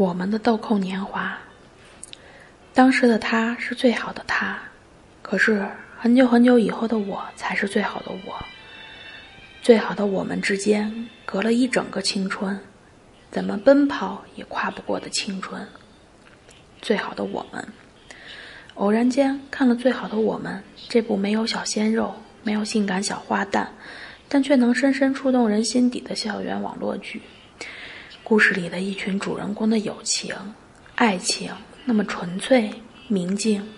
我们的豆蔻年华。当时的他是最好的他，可是很久很久以后的我才是最好的我。最好的我们之间隔了一整个青春，怎么奔跑也跨不过的青春。最好的我们，偶然间看了《最好的我们》这部没有小鲜肉、没有性感小花旦，但却能深深触动人心底的校园网络剧。故事里的一群主人公的友情、爱情那么纯粹、明净。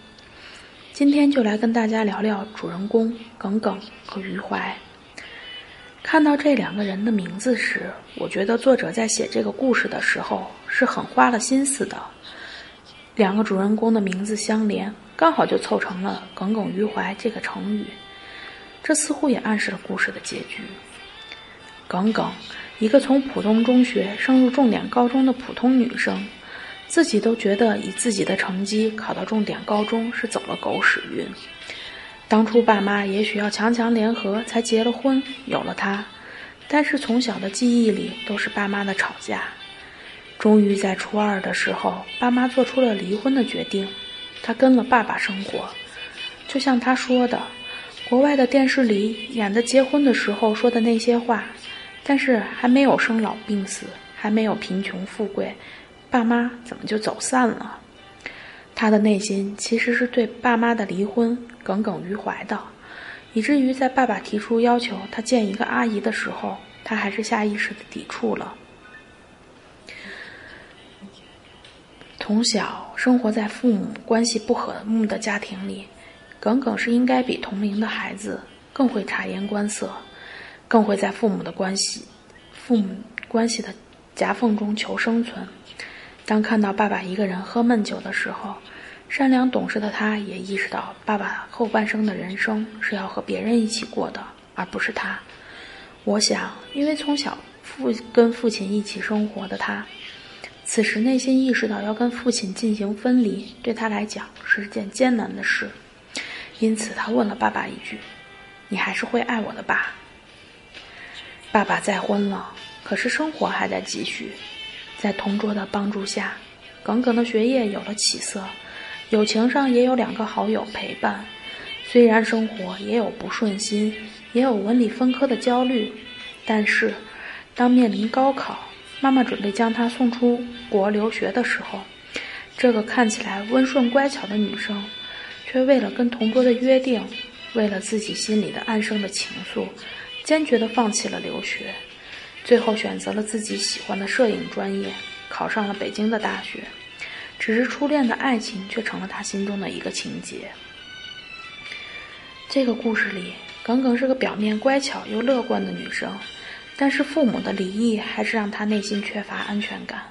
今天就来跟大家聊聊主人公耿耿和余淮。看到这两个人的名字时，我觉得作者在写这个故事的时候是很花了心思的。两个主人公的名字相连，刚好就凑成了“耿耿于怀”这个成语。这似乎也暗示了故事的结局。耿耿。一个从普通中学升入重点高中的普通女生，自己都觉得以自己的成绩考到重点高中是走了狗屎运。当初爸妈也许要强强联合才结了婚，有了她，但是从小的记忆里都是爸妈的吵架。终于在初二的时候，爸妈做出了离婚的决定，她跟了爸爸生活。就像她说的，国外的电视里演的结婚的时候说的那些话。但是还没有生老病死，还没有贫穷富贵，爸妈怎么就走散了？他的内心其实是对爸妈的离婚耿耿于怀的，以至于在爸爸提出要求他见一个阿姨的时候，他还是下意识的抵触了。从小生活在父母关系不和睦的家庭里，耿耿是应该比同龄的孩子更会察言观色。更会在父母的关系、父母关系的夹缝中求生存。当看到爸爸一个人喝闷酒的时候，善良懂事的他也意识到，爸爸后半生的人生是要和别人一起过的，而不是他。我想，因为从小父跟父亲一起生活的他，此时内心意识到要跟父亲进行分离，对他来讲是件艰难的事。因此，他问了爸爸一句：“你还是会爱我的吧？”爸爸再婚了，可是生活还在继续。在同桌的帮助下，耿耿的学业有了起色，友情上也有两个好友陪伴。虽然生活也有不顺心，也有文理分科的焦虑，但是当面临高考，妈妈准备将他送出国留学的时候，这个看起来温顺乖巧的女生，却为了跟同桌的约定，为了自己心里的暗生的情愫。坚决地放弃了留学，最后选择了自己喜欢的摄影专业，考上了北京的大学。只是初恋的爱情却成了他心中的一个情节。这个故事里，耿耿是个表面乖巧又乐观的女生，但是父母的离异还是让她内心缺乏安全感，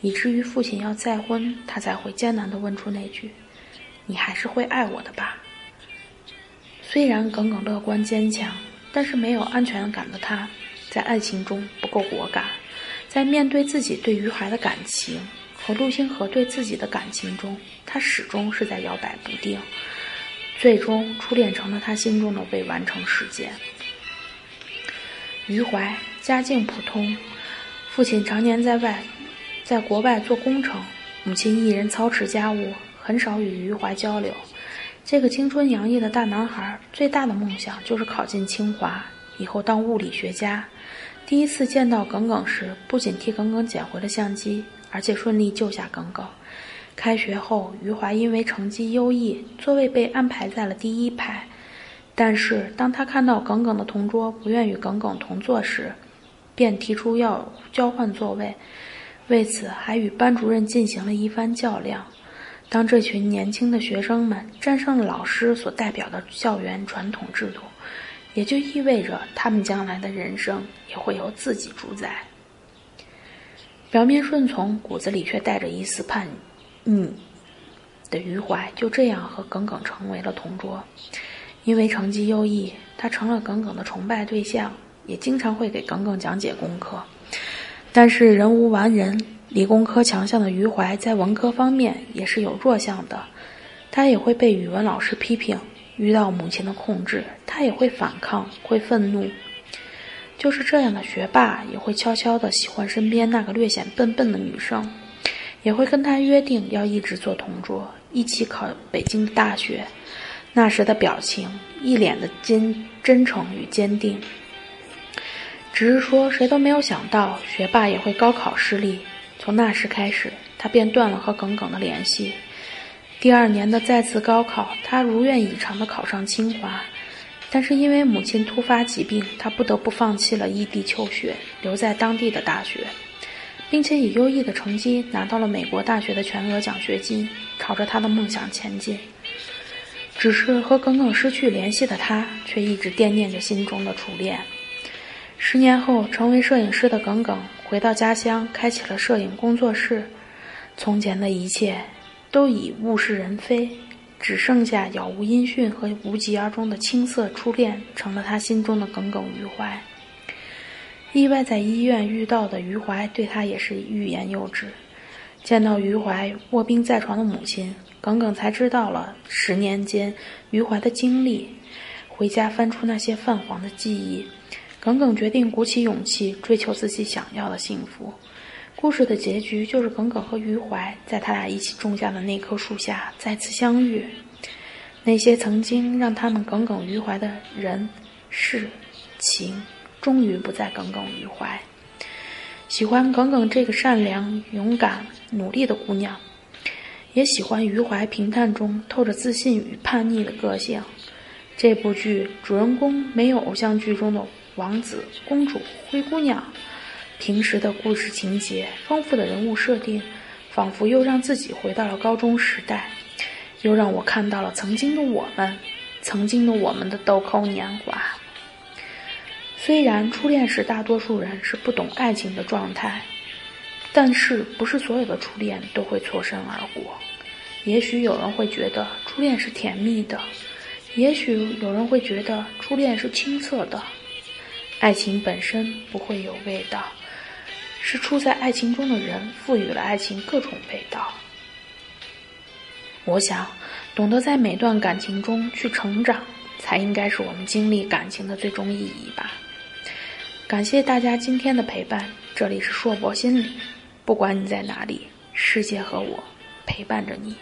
以至于父亲要再婚，她才会艰难地问出那句：“你还是会爱我的吧？”虽然耿耿乐观坚强。但是没有安全感的他，在爱情中不够果敢，在面对自己对于海的感情和陆星河对自己的感情中，他始终是在摇摆不定。最终，初恋成了他心中的未完成事件。余淮家境普通，父亲常年在外，在国外做工程，母亲一人操持家务，很少与余淮交流。这个青春洋溢的大男孩，最大的梦想就是考进清华，以后当物理学家。第一次见到耿耿时，不仅替耿耿捡回了相机，而且顺利救下耿耿。开学后，余华因为成绩优异，座位被安排在了第一排。但是，当他看到耿耿的同桌不愿与耿耿同坐时，便提出要交换座位，为此还与班主任进行了一番较量。当这群年轻的学生们战胜了老师所代表的校园传统制度，也就意味着他们将来的人生也会由自己主宰。表面顺从，骨子里却带着一丝叛逆的余淮，就这样和耿耿成为了同桌。因为成绩优异，他成了耿耿的崇拜对象，也经常会给耿耿讲解功课。但是人无完人。理工科强项的余淮，在文科方面也是有弱项的，他也会被语文老师批评，遇到母亲的控制，他也会反抗，会愤怒。就是这样的学霸，也会悄悄的喜欢身边那个略显笨笨的女生，也会跟他约定要一直做同桌，一起考北京的大学。那时的表情，一脸的坚真诚与坚定。只是说，谁都没有想到，学霸也会高考失利。从那时开始，他便断了和耿耿的联系。第二年的再次高考，他如愿以偿地考上清华，但是因为母亲突发疾病，他不得不放弃了异地求学，留在当地的大学，并且以优异的成绩拿到了美国大学的全额奖学金，朝着他的梦想前进。只是和耿耿失去联系的他，却一直惦念着心中的初恋。十年后，成为摄影师的耿耿回到家乡，开启了摄影工作室。从前的一切都已物是人非，只剩下杳无音讯和无疾而终的青涩初恋，成了他心中的耿耿于怀。意外在医院遇到的余淮，对他也是欲言又止。见到余淮卧病在床的母亲，耿耿才知道了十年间余淮的经历。回家翻出那些泛黄的记忆。耿耿决定鼓起勇气追求自己想要的幸福。故事的结局就是耿耿和余淮在他俩一起种下的那棵树下再次相遇。那些曾经让他们耿耿于怀的人、事、情，终于不再耿耿于怀。喜欢耿耿这个善良、勇敢、努力的姑娘，也喜欢余淮平淡中透着自信与叛逆的个性。这部剧主人公没有偶像剧中的。王子、公主、灰姑娘，平时的故事情节，丰富的人物设定，仿佛又让自己回到了高中时代，又让我看到了曾经的我们，曾经的我们的豆蔻年华。虽然初恋时大多数人是不懂爱情的状态，但是不是所有的初恋都会错身而过。也许有人会觉得初恋是甜蜜的，也许有人会觉得初恋是清澈的。爱情本身不会有味道，是处在爱情中的人赋予了爱情各种味道。我想，懂得在每段感情中去成长，才应该是我们经历感情的最终意义吧。感谢大家今天的陪伴，这里是硕博心理，不管你在哪里，世界和我陪伴着你。